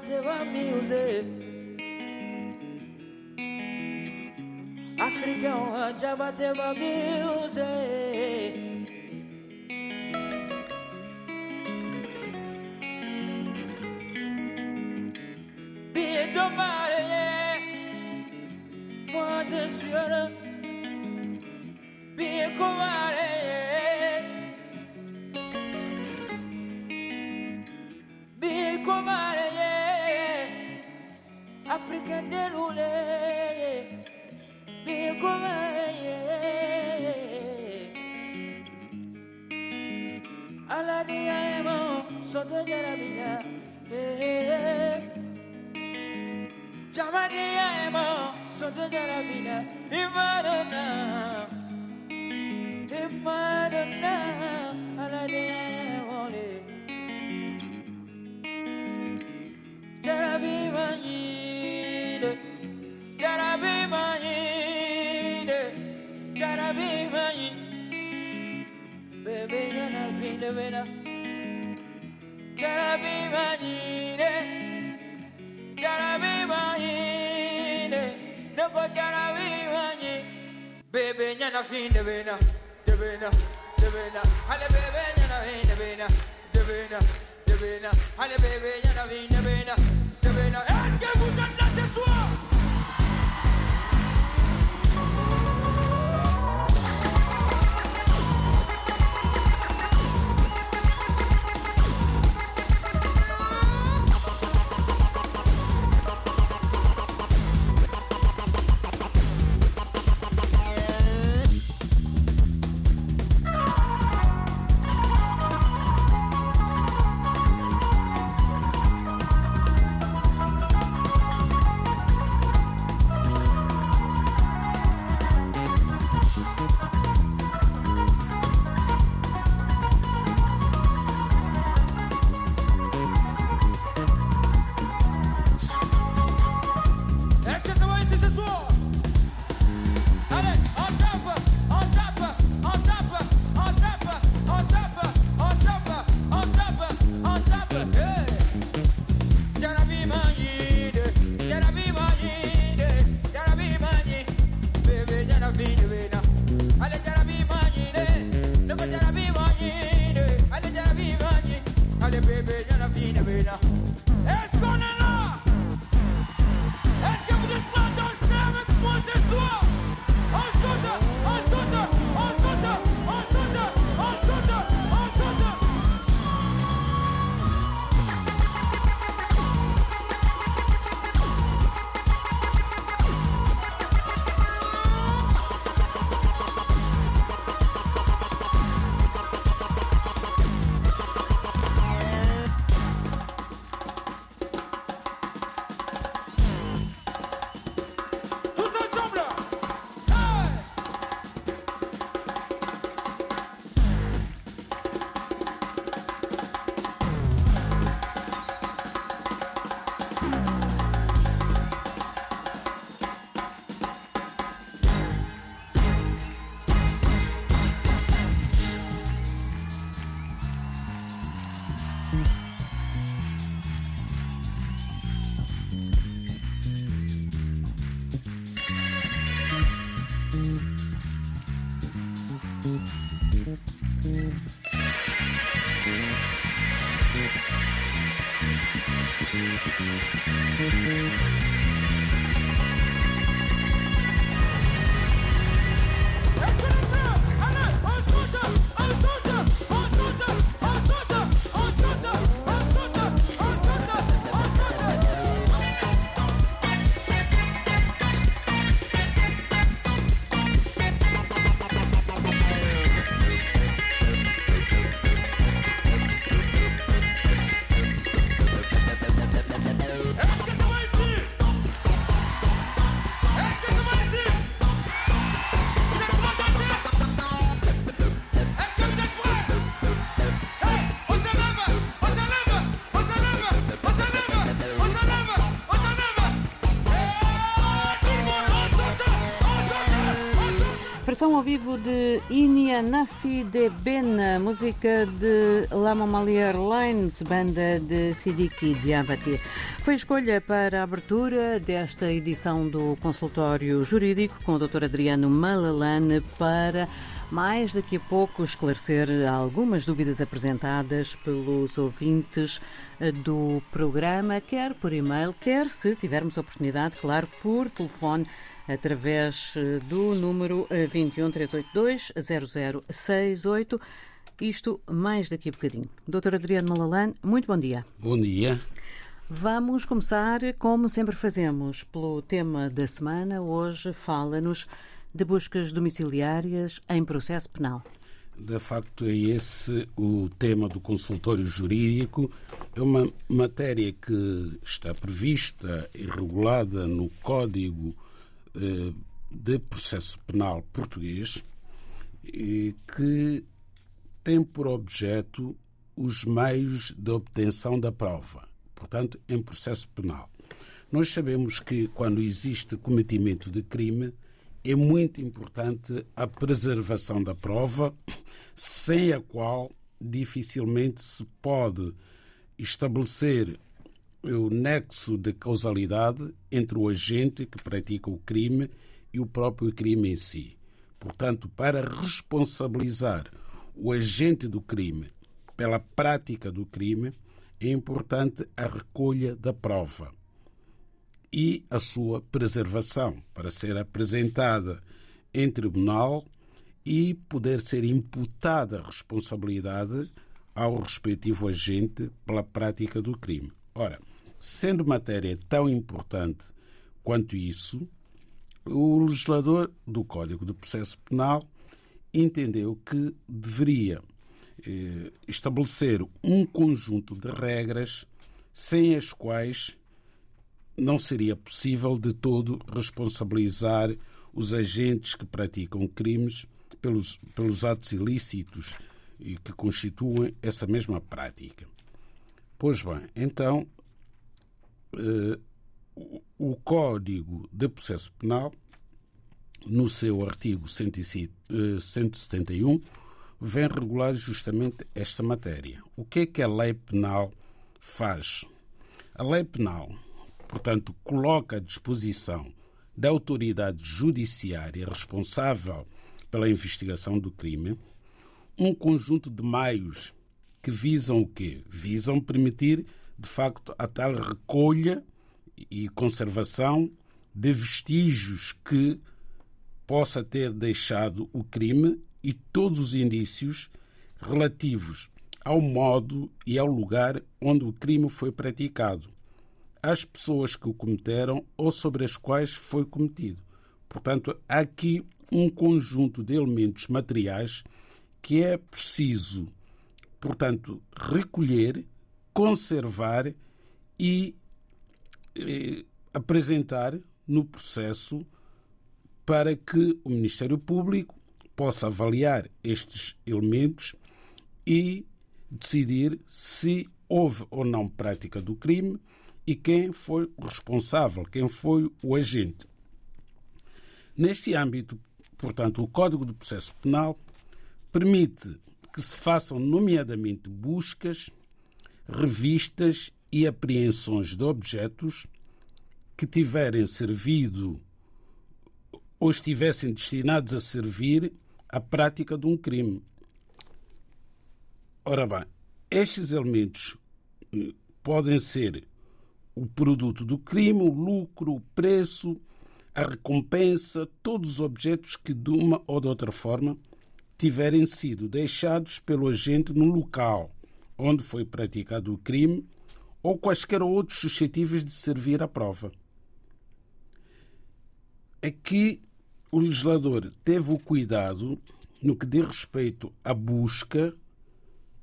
batewa music African Raja batewa music don't matter. Moi je suis heureux Africa delule bigome ala ni ayemo soto jarabina jamani ayemo soto jarabina imadona imadona ala ni devena Jara be my nyana fin devena Devena Devena Hale baby nyana fin devena Devena Devena Hale baby nyana fin devena Devena Est-ce que vous êtes là ce soir Versão ao vivo de Inia Nafi de Ben, música de La Mamalier Lines, banda de Sidiki Diabati. Foi escolha para a abertura desta edição do consultório jurídico com o Dr. Adriano Malalane para mais daqui a pouco esclarecer algumas dúvidas apresentadas pelos ouvintes do programa, quer por e-mail, quer, se tivermos oportunidade, claro, por telefone através do número 21 382 0068. Isto mais daqui a bocadinho. Doutor Adriano Malalane, muito bom dia. Bom dia. Vamos começar, como sempre fazemos, pelo tema da semana. Hoje fala-nos de buscas domiciliárias em processo penal. De facto, é esse o tema do consultório jurídico. É uma matéria que está prevista e regulada no Código eh, de Processo Penal Português que tem por objeto os meios de obtenção da prova, portanto, em processo penal. Nós sabemos que quando existe cometimento de crime, é muito importante a preservação da prova, sem a qual dificilmente se pode estabelecer o nexo de causalidade entre o agente que pratica o crime e o próprio crime em si. Portanto, para responsabilizar o agente do crime pela prática do crime, é importante a recolha da prova e a sua preservação para ser apresentada em tribunal e poder ser imputada a responsabilidade ao respectivo agente pela prática do crime. Ora, sendo matéria tão importante quanto isso, o legislador do Código de Processo Penal entendeu que deveria eh, estabelecer um conjunto de regras sem as quais não seria possível de todo responsabilizar os agentes que praticam crimes pelos, pelos atos ilícitos que constituem essa mesma prática. Pois bem, então, o Código de Processo Penal, no seu artigo 171, vem regular justamente esta matéria. O que é que a lei penal faz? A lei penal portanto, coloca à disposição da autoridade judiciária responsável pela investigação do crime um conjunto de meios que visam o quê? Visam permitir, de facto, a tal recolha e conservação de vestígios que possa ter deixado o crime e todos os indícios relativos ao modo e ao lugar onde o crime foi praticado às pessoas que o cometeram ou sobre as quais foi cometido. Portanto, há aqui um conjunto de elementos materiais que é preciso, portanto, recolher, conservar e eh, apresentar no processo para que o Ministério Público possa avaliar estes elementos e decidir se houve ou não prática do crime, e quem foi o responsável, quem foi o agente. Neste âmbito, portanto, o Código de Processo Penal permite que se façam, nomeadamente, buscas, revistas e apreensões de objetos que tiverem servido ou estivessem destinados a servir à prática de um crime. Ora bem, estes elementos eh, podem ser o produto do crime, o lucro, o preço, a recompensa, todos os objetos que de uma ou de outra forma tiverem sido deixados pelo agente no local onde foi praticado o crime ou quaisquer outros suscetíveis de servir à prova. Aqui o legislador teve o cuidado no que diz respeito à busca,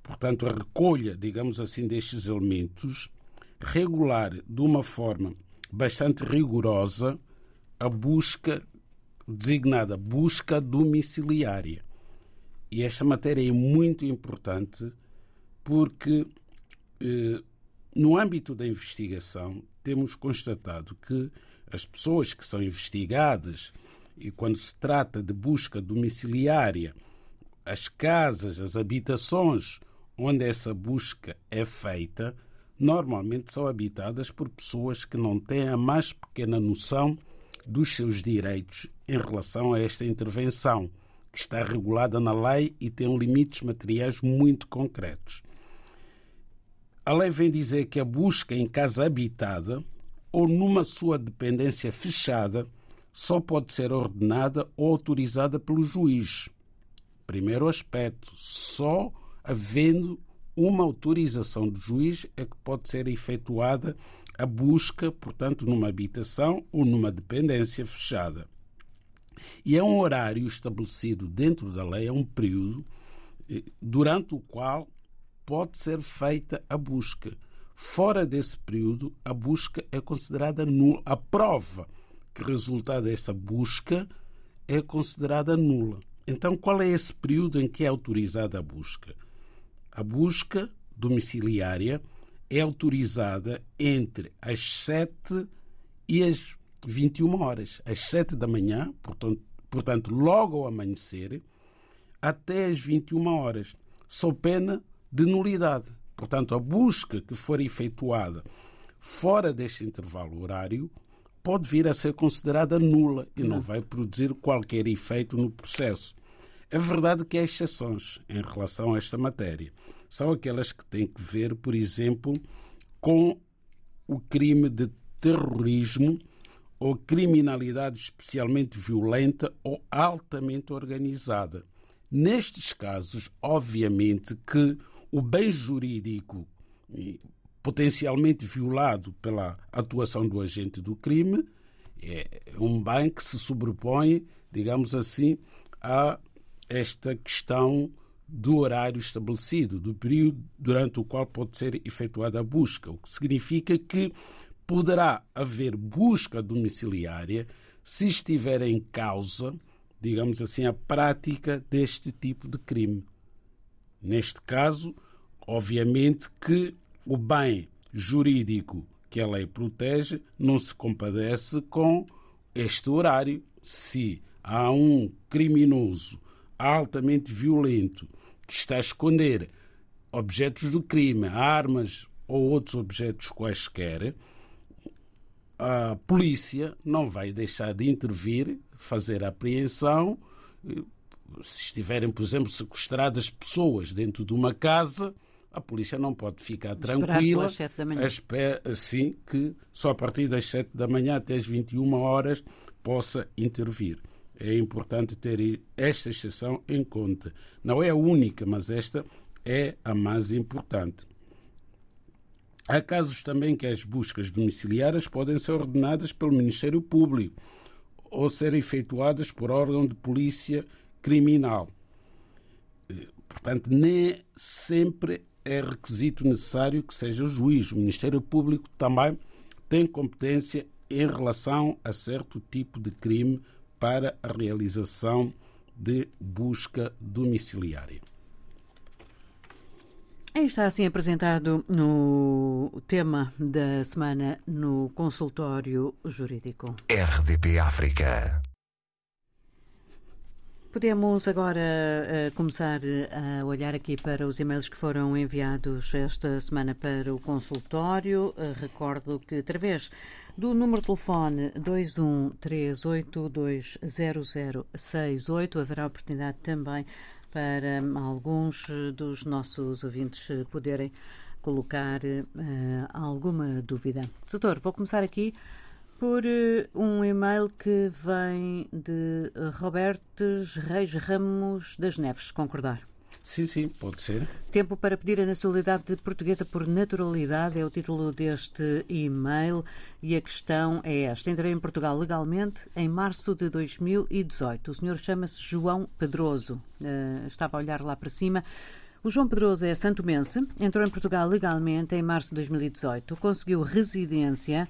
portanto, a recolha, digamos assim, destes elementos, regular de uma forma bastante rigorosa a busca designada busca domiciliária. E esta matéria é muito importante porque eh, no âmbito da investigação temos constatado que as pessoas que são investigadas E quando se trata de busca domiciliária, as casas, as habitações onde essa busca é feita, normalmente são habitadas por pessoas que não têm a mais pequena noção dos seus direitos em relação a esta intervenção, que está regulada na lei e tem limites materiais muito concretos. A lei vem dizer que a busca em casa habitada ou numa sua dependência fechada só pode ser ordenada ou autorizada pelo juiz. Primeiro aspecto, só havendo uma autorização do juiz é que pode ser efetuada a busca, portanto, numa habitação ou numa dependência fechada. E é um horário estabelecido dentro da lei, é um período eh, durante o qual pode ser feita a busca. Fora desse período, a busca é considerada nula. A prova que resulta dessa busca é considerada nula. Então, qual é esse período em que é autorizada a busca? A busca domiciliária é autorizada entre as 7 e as 21 horas. Às 7 da manhã, portanto, portanto logo ao amanhecer, até às 21 horas, sob pena de nulidade. Portanto, a busca que for efetuada fora deste intervalo horário pode vir a ser considerada nula e não vai produzir qualquer efeito no processo. É verdade que há exceções em relação a esta matéria. São aquelas que têm que ver, por exemplo, com o crime de terrorismo ou criminalidade especialmente violenta ou altamente organizada. Nestes casos, obviamente que o bem jurídico potencialmente violado pela atuação do agente do crime é um bem que se sobrepõe, digamos assim, a esta questão do horário estabelecido, do período durante o qual pode ser efetuada a busca, o que significa que poderá haver busca domiciliária se estiver em causa, digamos assim, a prática deste tipo de crime. Neste caso, obviamente que o bem jurídico que a lei protege não se compadece com este horário. Se há um criminoso altamente violento que está a esconder objetos do crime, armas ou outros objetos quaisquer, a polícia não vai deixar de intervir, fazer a apreensão. Se estiverem, por exemplo, sequestradas pessoas dentro de uma casa, a polícia não pode ficar tranquila. Espera, sim, que só a partir das 7 da manhã até as 21 horas possa intervir. É importante ter esta exceção em conta. Não é a única, mas esta é a mais importante. Há casos também que as buscas domiciliárias podem ser ordenadas pelo Ministério Público ou ser efetuadas por órgão de polícia criminal. Portanto, nem sempre é requisito necessário que seja o juiz. O Ministério Público também tem competência em relação a certo tipo de crime para a realização de busca domiciliária. Está assim apresentado no tema da semana no consultório jurídico. RDP África. Podemos agora uh, começar a olhar aqui para os e-mails que foram enviados esta semana para o consultório. Uh, recordo que através do número de telefone 213820068 haverá oportunidade também para alguns dos nossos ouvintes poderem colocar uh, alguma dúvida. Doutor, vou começar aqui por uh, um e-mail que vem de Robertes Reis Ramos das Neves, concordar? Sim, sim, pode ser. Tempo para pedir a nacionalidade portuguesa por naturalidade é o título deste e-mail e a questão é esta. Entrei em Portugal legalmente em março de 2018. O senhor chama-se João Pedroso. Uh, estava a olhar lá para cima. O João Pedroso é santomense, entrou em Portugal legalmente em março de 2018, conseguiu residência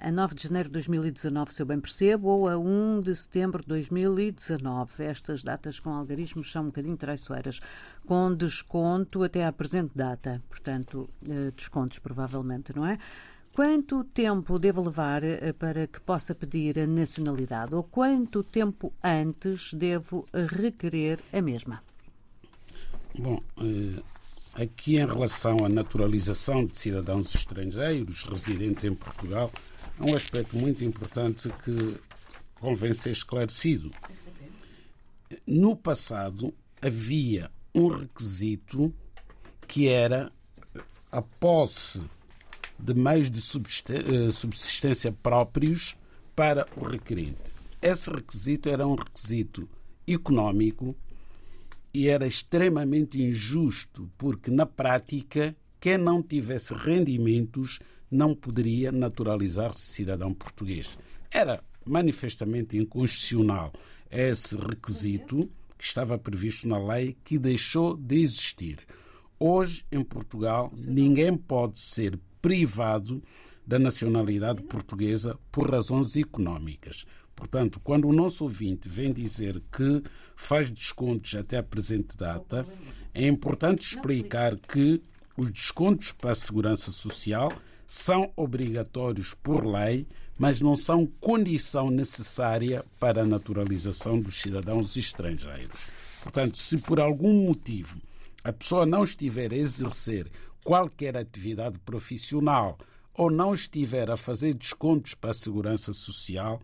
a 9 de janeiro de 2019, se eu bem percebo, ou a 1 de setembro de 2019. Estas datas com algarismos são um bocadinho traiçoeiras, com desconto até à presente data, portanto, descontos provavelmente, não é? Quanto tempo deve levar eh, para que possa pedir a nacionalidade ou quanto tempo antes devo requerer a mesma? Bom, eh, aqui em relação à naturalização de cidadãos estrangeiros residentes em Portugal, é um aspecto muito importante que convém ser esclarecido. No passado havia um requisito que era a posse de meios de eh, subsistência próprios para o requerente. Esse requisito era um requisito económico e era extremamente injusto, porque na prática, quem não tivesse rendimentos não poderia naturalizar-se cidadão português. Era manifestamente inconstitucional esse requisito que estava previsto na lei que deixou de existir. Hoje, em Portugal, ninguém pode ser privado da nacionalidade portuguesa por razões económicas. Portanto, quando o nosso ouvinte vem dizer que faz descontos até a presente data, é importante explicar que os descontos para a segurança social são obrigatórios por lei, mas não são condição necessária para a naturalização dos cidadãos estrangeiros. Portanto, se por algum motivo a pessoa não estiver a exercer qualquer atividade profissional ou não estiver a fazer descontos para a segurança social,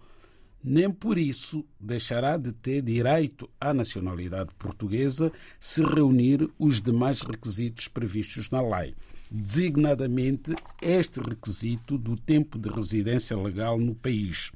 nem por isso deixará de ter direito à nacionalidade portuguesa se reunir os demais requisitos previstos na lei, designadamente este requisito do tempo de residência legal no país.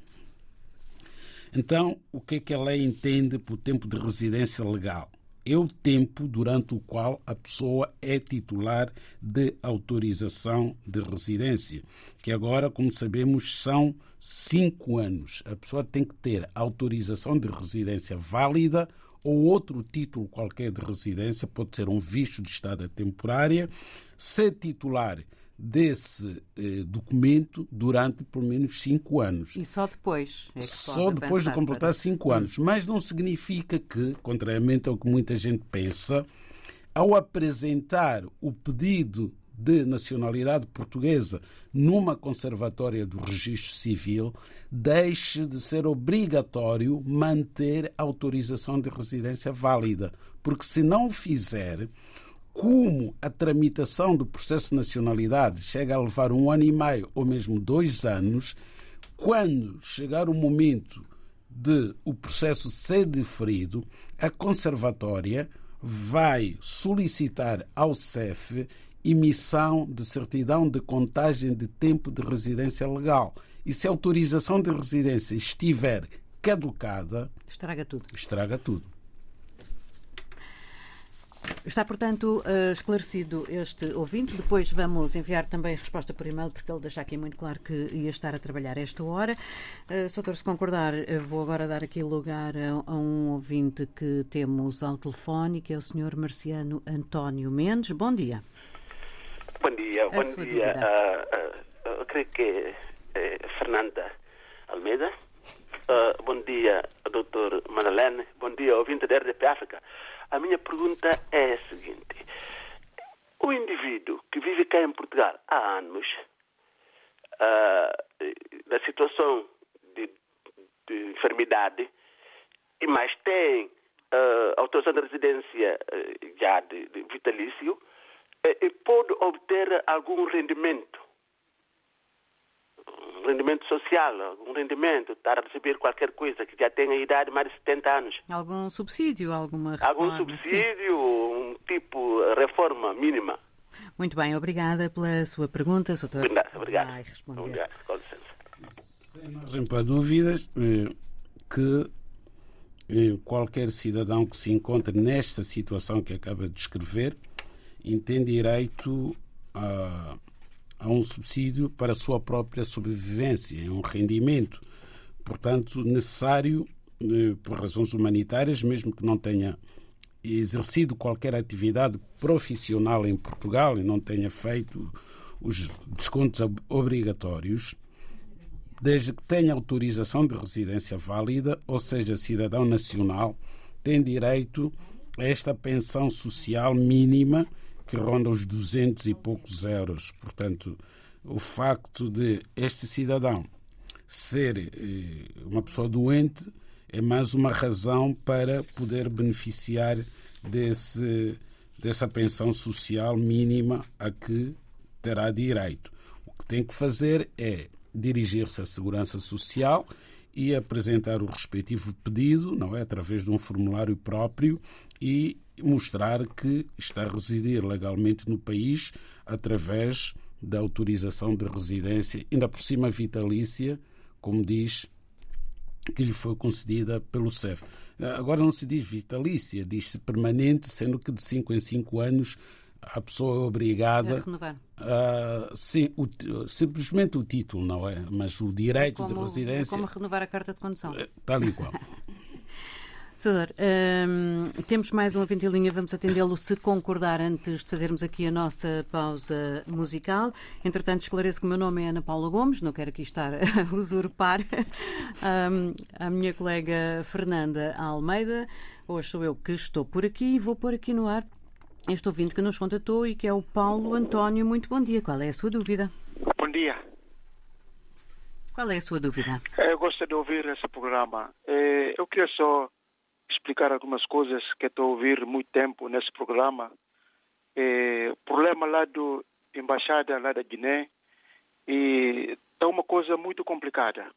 Então, o que é que a lei entende por tempo de residência legal? É o tempo durante o qual a pessoa é titular de autorização de residência, que agora, como sabemos, são cinco anos. A pessoa tem que ter autorização de residência válida ou outro título qualquer de residência, pode ser um visto de estada temporária, ser titular desse eh, documento durante pelo menos cinco anos. E só depois é Só depois de completar para- cinco anos. Mas não significa que, contrariamente ao que muita gente pensa, ao apresentar o pedido de nacionalidade portuguesa numa conservatória do registro civil, deixe de ser obrigatório manter a autorização de residência válida. Porque se não o fizer, como a tramitação do processo de nacionalidade chega a levar um ano e meio ou mesmo dois anos, quando chegar o momento de o processo ser deferido, a conservatória vai solicitar ao CEF emissão de certidão de contagem de tempo de residência legal. E se a autorização de residência estiver caducada, Estraga tudo. estraga tudo. Está, portanto, eh, esclarecido este ouvinte. Depois vamos enviar também a resposta por e-mail, porque ele deixa aqui muito claro que ia estar a trabalhar esta hora. Eh, Sr. Doutor, se concordar, eh, vou agora dar aqui lugar a, a um ouvinte que temos ao telefone, que é o Sr. Marciano António Mendes. Bom dia. Bom dia, bom sua dia. dúvida. Ah, ah, eu creio que é Fernanda Almeida. Ah, bom dia, doutor Madalene. Bom dia, ouvinte da RDP África. A minha pergunta é a seguinte. O indivíduo que vive cá em Portugal há anos, ah, da situação de, de enfermidade, e mais tem ah, autorização de residência ah, já de, de vitalício, e pode obter algum rendimento, rendimento social, algum rendimento, estar a receber qualquer coisa que já tenha idade de mais de 70 anos. Algum subsídio, alguma Algum reforma? Sim. subsídio, um tipo de reforma mínima. Muito bem, obrigada pela sua pergunta, Sr. Doutor. Obrigado. obrigado. Vai responder. Obrigado, com licença. Sem margem para dúvidas eh, que eh, qualquer cidadão que se encontre nesta situação que acaba de descrever tem direito a, a um subsídio para a sua própria sobrevivência, é um rendimento, portanto, necessário eh, por razões humanitárias, mesmo que não tenha exercido qualquer atividade profissional em Portugal e não tenha feito os descontos ob- obrigatórios, desde que tenha autorização de residência válida, ou seja, cidadão nacional, tem direito a esta pensão social mínima que ronda os 200 e poucos euros. Portanto, o facto de este cidadão ser eh, uma pessoa doente é mais uma razão para poder beneficiar desse, dessa pensão social mínima a que terá direito. O que tem que fazer é dirigir-se à Segurança Social e apresentar o respectivo pedido, não é, através de um formulário próprio e mostrar que está a residir legalmente no país através da autorização de residência, ainda por cima vitalícia, como diz que lhe foi concedida pelo CEF. Agora não se diz vitalícia, diz-se permanente, sendo que de 5 em 5 anos a pessoa é obrigada A renovar. a. Sim, o, simplesmente o título, não é? Mas o direito Como, de residência. como renovar a carta de condução. é Tal e qual. Senador, hum, temos mais um ouvinte em linha, vamos atendê-lo se concordar antes de fazermos aqui a nossa pausa musical. Entretanto, esclareço que o meu nome é Ana Paula Gomes, não quero aqui estar a usurpar hum, a minha colega Fernanda Almeida. Hoje sou eu que estou por aqui e vou pôr aqui no ar este ouvinte que nos contatou e que é o Paulo António. Muito bom dia. Qual é a sua dúvida? Bom dia. Qual é a sua dúvida? Eu gosto de ouvir esse programa. Eh, Eu queria só explicar algumas coisas que estou a ouvir muito tempo nesse programa. Eh, O problema lá do embaixada lá da Guiné e está uma coisa muito complicada.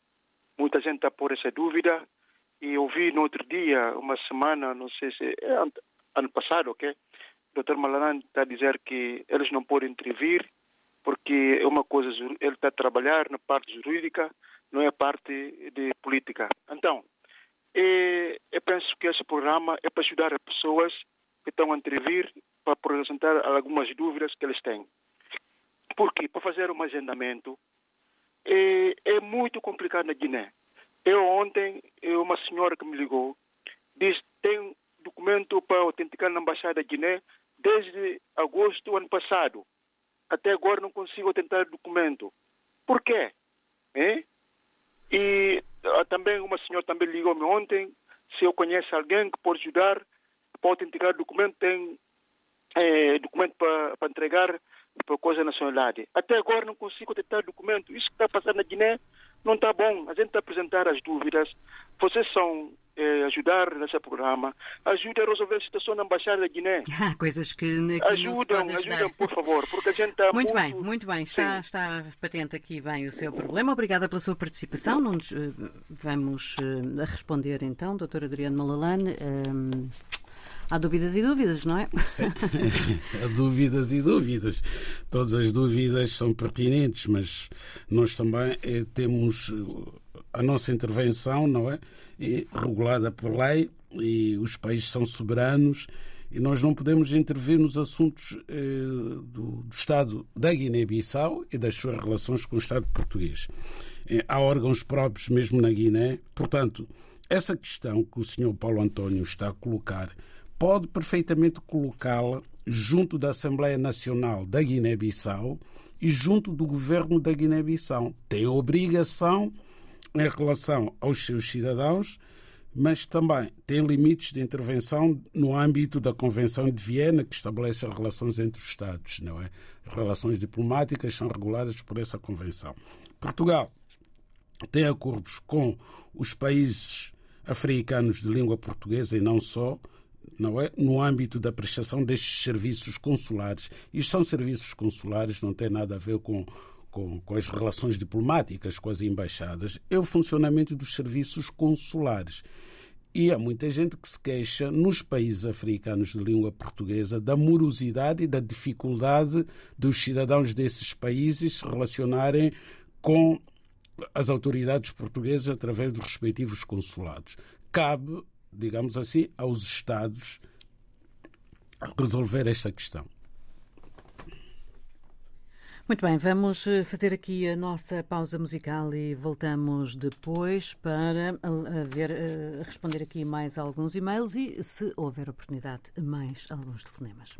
Muita gente está por essa dúvida e ouvi no outro dia, uma semana, não sei se é ano- passado, ok? O Dr. Malaran está a dizer que eles não podem intervir porque é uma coisa, ele está a trabalhar na parte jurídica, não é parte de política. Então, eh, eu penso que esse programa é para ajudar as pessoas que estão a intervir para apresentar algumas dúvidas que eles têm. Porque para fazer um agendamento é, é muito complicado na Guiné. Eu ontem, uma senhora que me ligou, disse tem documento para autenticar na Embaixada da Guiné desde agosto do ano passado. Até agora não consigo autentar o documento. Por quê? Hein? E ah, também uma senhora também ligou-me ontem se eu conheço alguém que pode ajudar autenticar o documento, tem eh, documento para, para entregar para coisa da nacionalidade. Até agora não consigo autenticar o documento. Isso que está passando na Guiné não está bom. A gente está a apresentar as dúvidas. Vocês são eh, ajudar nesse programa. Ajude a resolver a situação na Embaixada da Guiné. Há coisas que aqui não se pode Ajudam, ajudam, por favor, porque a gente está Muito muito... bem, muito bem. Está, está patente aqui bem o seu problema. Obrigada pela sua participação. Não nos, eh, vamos eh, a responder então, Dr. Adriano Malalane. Ehm, há dúvidas e dúvidas, não é? Sim. Há dúvidas e dúvidas. Todas as dúvidas são pertinentes, mas nós também eh, temos eh, a nossa intervenção, não é? Regulada por lei e os países são soberanos e nós não podemos intervir nos assuntos eh, do, do Estado da Guiné-Bissau e das suas relações com o Estado português. Eh, há órgãos próprios mesmo na Guiné. Portanto, essa questão que o Sr. Paulo António está a colocar pode perfeitamente colocá-la junto da Assembleia Nacional da Guiné-Bissau e junto do governo da Guiné-Bissau. Tem a obrigação em relação aos seus cidadãos, mas também tem limites de intervenção no âmbito da Convenção de Viena, que estabelece as relações entre os Estados, não é? As relações diplomáticas são reguladas por essa convenção. Portugal tem acordos com os países africanos de língua portuguesa e não só, não é? No âmbito da prestação destes serviços consulares. Isto são serviços consulares, não tem nada a ver com, com, com as relações diplomáticas, com as embaixadas. É o funcionamento dos serviços consulares. E há muita gente que se queixa nos países africanos de língua portuguesa da morosidade e da dificuldade dos cidadãos desses países se relacionarem com as autoridades portuguesas através dos respectivos consulados. Cabe, digamos assim, aos Estados resolver esta questão. Muito bem, vamos eh, fazer aqui a nossa pausa musical e voltamos depois para ver, eh, responder aqui mais alguns e-mails e, se houver oportunidade, mais alguns telefonemas.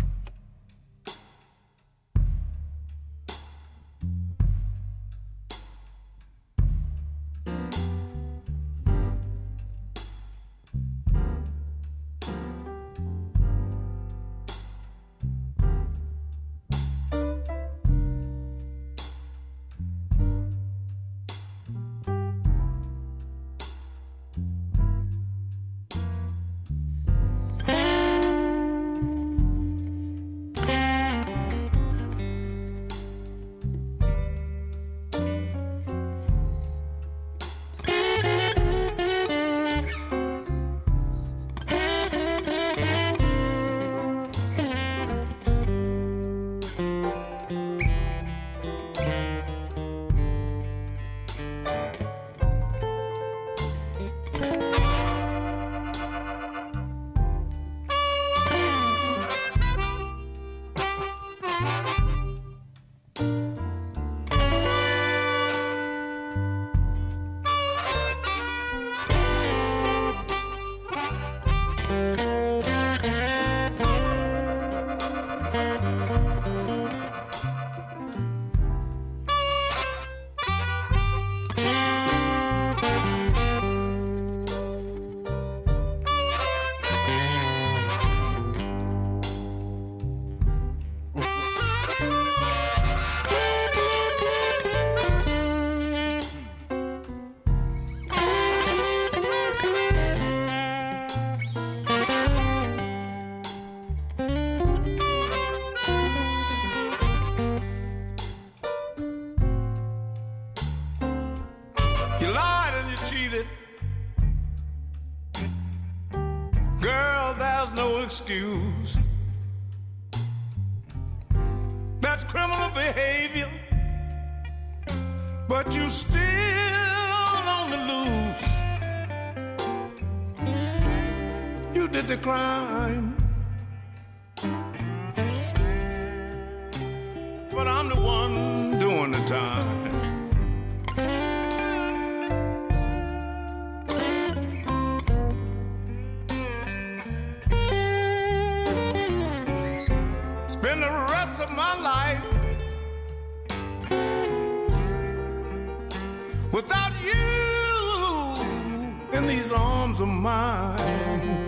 These arms of mine.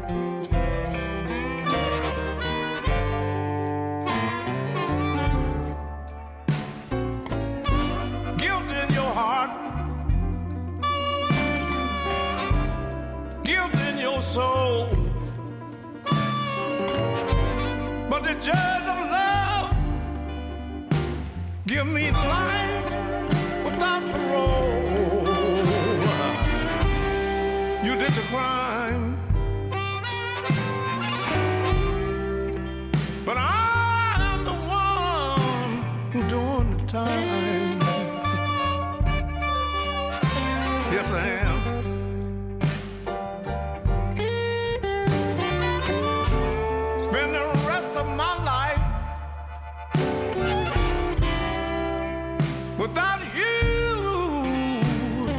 Spend the rest of my life without you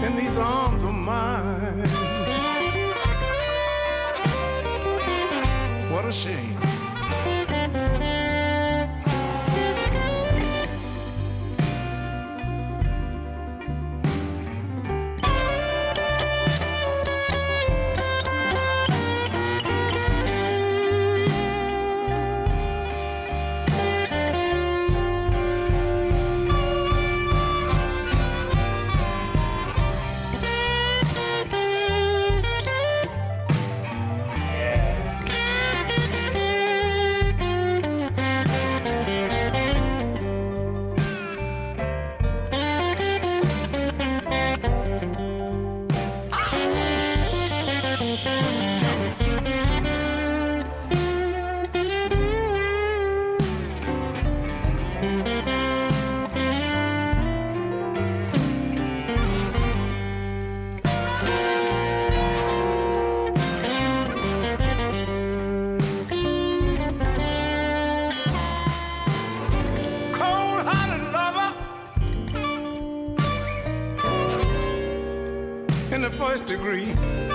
in these arms of mine. What a shame. First degree.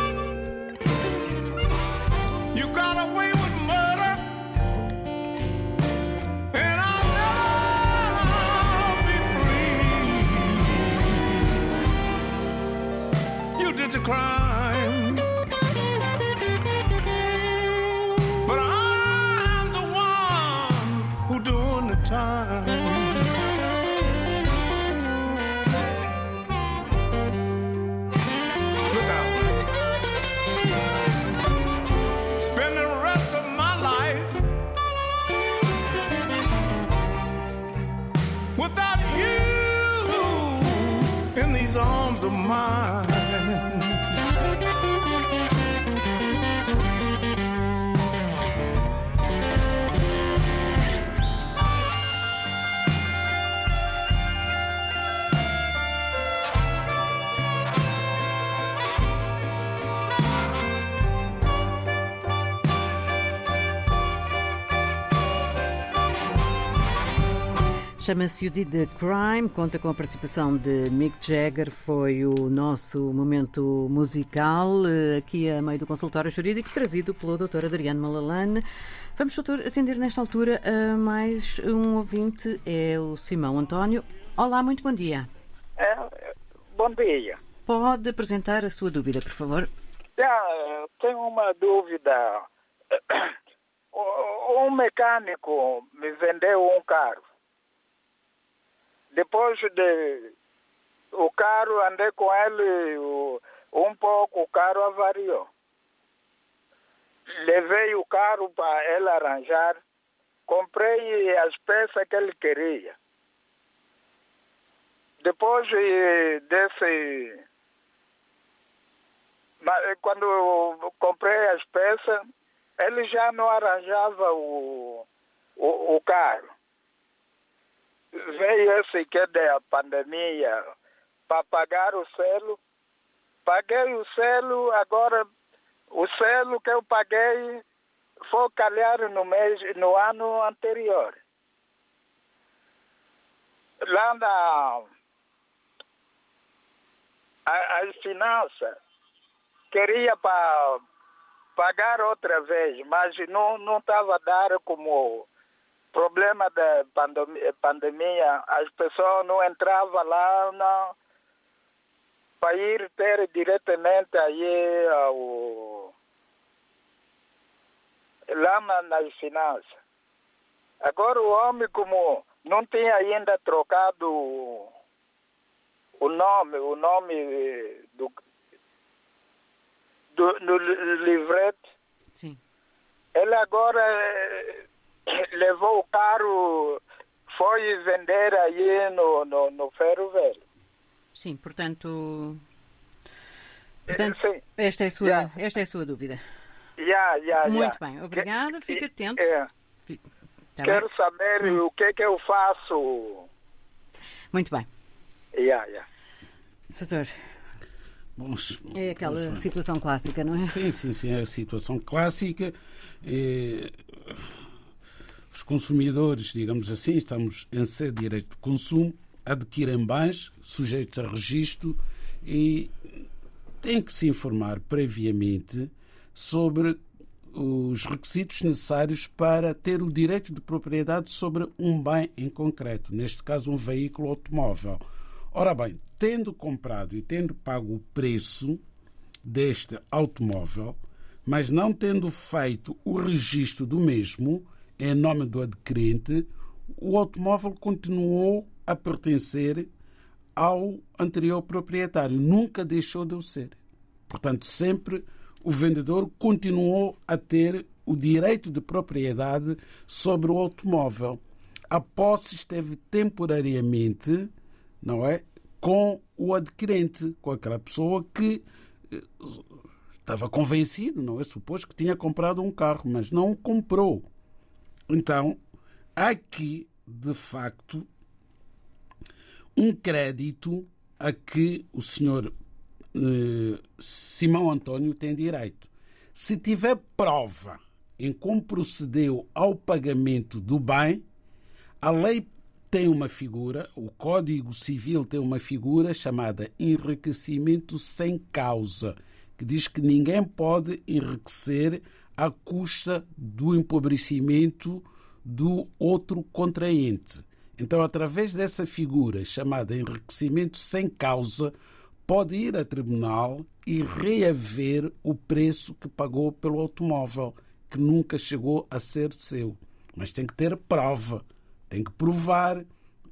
Chama-se You Did the Crime, conta com a participação de Mick Jagger, foi o nosso momento musical eh, aqui a meio do consultório jurídico, trazido pelo Dr. Adriano Malalane. Vamos, doutor, atender nesta altura a mais um ouvinte, é o Simão António. Olá, muito bom dia. É, bom dia. Pode apresentar a sua dúvida, por favor? Já, tenho uma dúvida. Um mecânico me vendeu um carro. Depois de o carro, andei com ele um pouco, o carro avariou. Levei o carro para ele arranjar, comprei as peças que ele queria. Depois desse quando comprei as peças, ele já não arranjava o, o, o carro. Veio esse que é da pandemia para pagar o selo. Paguei o selo, agora o selo que eu paguei foi calhar no, mês, no ano anterior. Lá na a- as finanças queria pa, pagar outra vez, mas não não estava a dar como problema da pandemia, as pessoas não entravam lá não, para ir ter diretamente aí ao lá na, nas finanças. Agora o homem como não tinha ainda trocado o nome, o nome do, do, do li- livrete, Sim. ele agora levou o carro, foi vender aí no, no, no ferro velho. Sim, portanto. Portanto, Sim. esta é a sua, Yeah. esta é a sua dúvida. Já, já, Muito bem, obrigada, fica atento. é, Tá quero bem? saber o que que eu faço. Muito bem. Já, já. Doutor, é aquela situação clássica, não é? Sim, sim, sim, é a situação clássica. Eh, os consumidores, digamos assim, estamos em de direito de consumo, adquirem bens sujeitos a registro e têm que se informar previamente sobre os requisitos necessários para ter o direito de propriedade sobre um bem em concreto, neste caso um veículo automóvel. Ora bem, tendo comprado e tendo pago o preço deste automóvel, mas não tendo feito o registro do mesmo em nome do adquirente, o automóvel continuou a pertencer ao anterior proprietário, nunca deixou de o ser. Portanto, sempre o vendedor continuou a ter o direito de propriedade sobre o automóvel. A posse esteve temporariamente, não é, com o adquirente, com aquela pessoa que eh, estava convencido, não é suposto que tinha comprado um carro, mas não o comprou. Então, há aqui, de facto, um crédito a que o senhor eh, Simão António tem direito. Se tiver prova em como procedeu ao pagamento do bem, a lei tem uma figura, o Código Civil tem uma figura chamada enriquecimento sem causa, que diz que ninguém pode enriquecer à custa do empobrecimento do outro contraente. Então, através dessa figura chamada enriquecimento sem causa, pode ir a tribunal e reaver o preço que pagou pelo automóvel, que nunca chegou a ser seu. Mas tem que ter prova, tem que provar.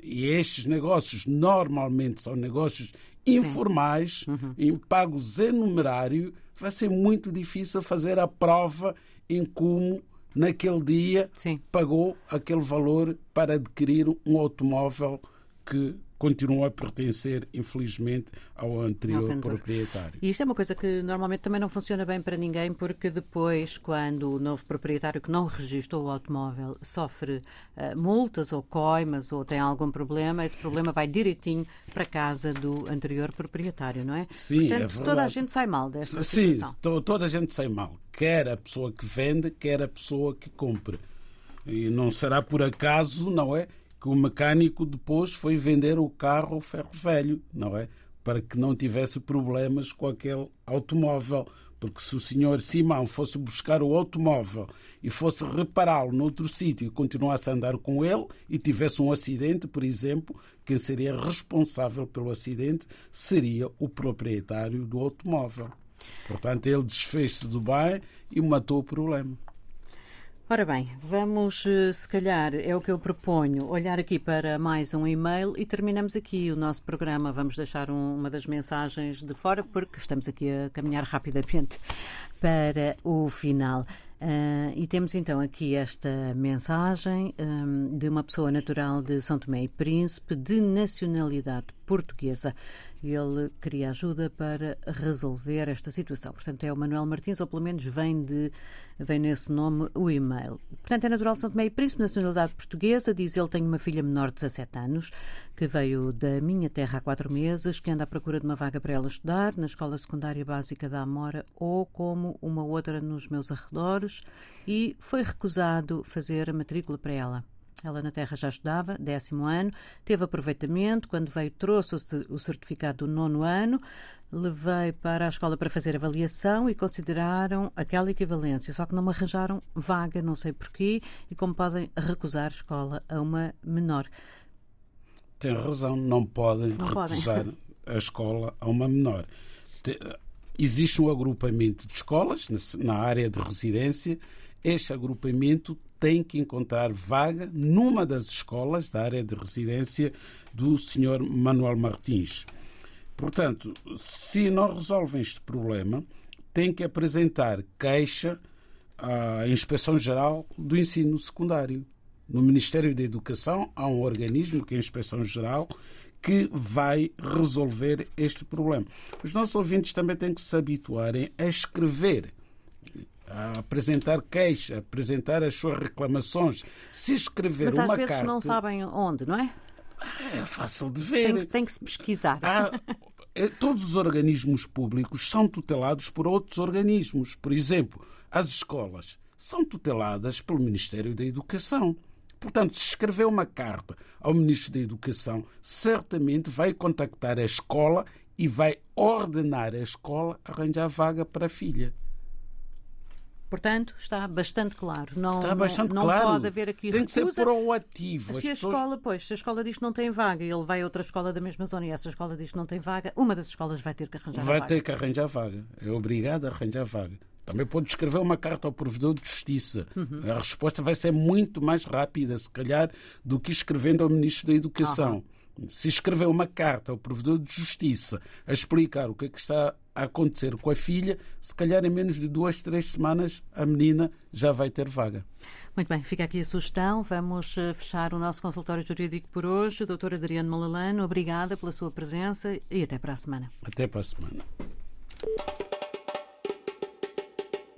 E estes negócios normalmente são negócios informais, em pagos em numerário. Vai ser muito difícil fazer a prova em como naquele dia Sim. pagou aquele valor para adquirir um automóvel que continua a pertencer, infelizmente, ao anterior Ao proprietário. E isto é uma coisa que normalmente também não funciona bem para ninguém, porque depois, quando o novo proprietário que não registrou o automóvel sofre eh, multas ou coimas ou tem algum problema, esse problema vai direitinho para a casa do anterior proprietário, não é? Sim, Portanto, é verdade. toda a gente sai mal desta Sim, situação. to- toda a gente sai mal. Quer a pessoa que vende, quer a pessoa que compra. E não será por acaso, não é? Que o mecânico depois foi vender o carro ao ferro velho, não é? Para que não tivesse problemas com aquele automóvel. Porque se o senhor Simão fosse buscar o automóvel e fosse repará-lo noutro sítio e continuasse a andar com ele e tivesse um acidente, por exemplo, quem seria responsável pelo acidente seria o proprietário do automóvel. Portanto, ele desfez-se do bem e matou o problema. Ora bem, vamos, eh, se calhar, é o que eu proponho, olhar aqui para mais um e-mail e terminamos aqui o nosso programa. Vamos deixar um- uma das mensagens de fora, porque estamos aqui a caminhar rapidamente para o final. Ah, e temos então aqui esta mensagem hum, de uma pessoa natural de São Tomé e Príncipe, de nacionalidade portuguesa. Ele queria ajuda para resolver esta situação. Portanto, é o Manuel Martins, ou pelo menos vem, de, vem nesse nome o e-mail. Portanto, é natural de São Tomé e Príncipe, nacionalidade portuguesa. Diz ele, tenho uma filha menor de 17 anos, que veio da minha terra há quatro meses, que anda à procura de uma vaga para ela estudar na Escola Secundária Básica da Amora ou como uma outra nos meus arredores e foi recusado fazer a matrícula para ela. Ela na Terra já estudava, décimo ano, teve aproveitamento. Quando veio, trouxe o certificado do nono ano, levei para a escola para fazer avaliação e consideraram aquela equivalência, só que não me arranjaram vaga, não sei porquê, e como podem recusar escola a uma menor. Tem razão, não podem Não recusar a escola a uma menor. Te- Existe um agrupamento de escolas na área de residência. Este agrupamento tem que encontrar vaga numa das escolas da área de residência do Sr. Manuel Martins. Portanto, se não resolvem este problema, tem que apresentar queixa à Inspeção Geral do Ensino Secundário. No Ministério da Educação há um organismo, que é a Inspeção Geral, que vai resolver este problema. Os nossos ouvintes também têm que se habituarem a escrever, a apresentar queixa, a apresentar as suas reclamações. Se escrever Mas às uma vezes carta. não sabem onde, não é? É fácil de ver. Tem que, tem que se pesquisar. Há- eh, todos os organismos públicos são tutelados por outros organismos. Por exemplo, as escolas são tuteladas pelo Ministério da Educação. Portanto, se escrever uma carta ao Ministro da Educação, certamente vai contactar a escola e vai ordenar a escola a arranjar vaga para a filha. Portanto, está bastante claro. Não, Está bastante não, não claro. pode haver aqui Tem que ser proativo. Se a pessoas- escola, pois, se a escola diz que não tem vaga e ele vai a outra escola da mesma zona e essa escola diz que não tem vaga, uma das escolas vai ter que arranjar Vai vaga. ter que arranjar vaga. É obrigado a arranjar vaga. Também pode escrever uma carta ao provedor de justiça. A resposta vai ser muito mais rápida, se calhar, do que escrevendo ao Ministro da Educação. Se escrever uma carta ao provedor de justiça a explicar o que é que está a acontecer com a filha, se calhar em menos de duas, três semanas a menina já vai ter vaga. Muito bem, fica aqui a sugestão. Vamos eh, fechar o nosso consultório jurídico por hoje. Doutor Adriano Malalano, obrigada pela sua presença e até para a semana. Até para a semana.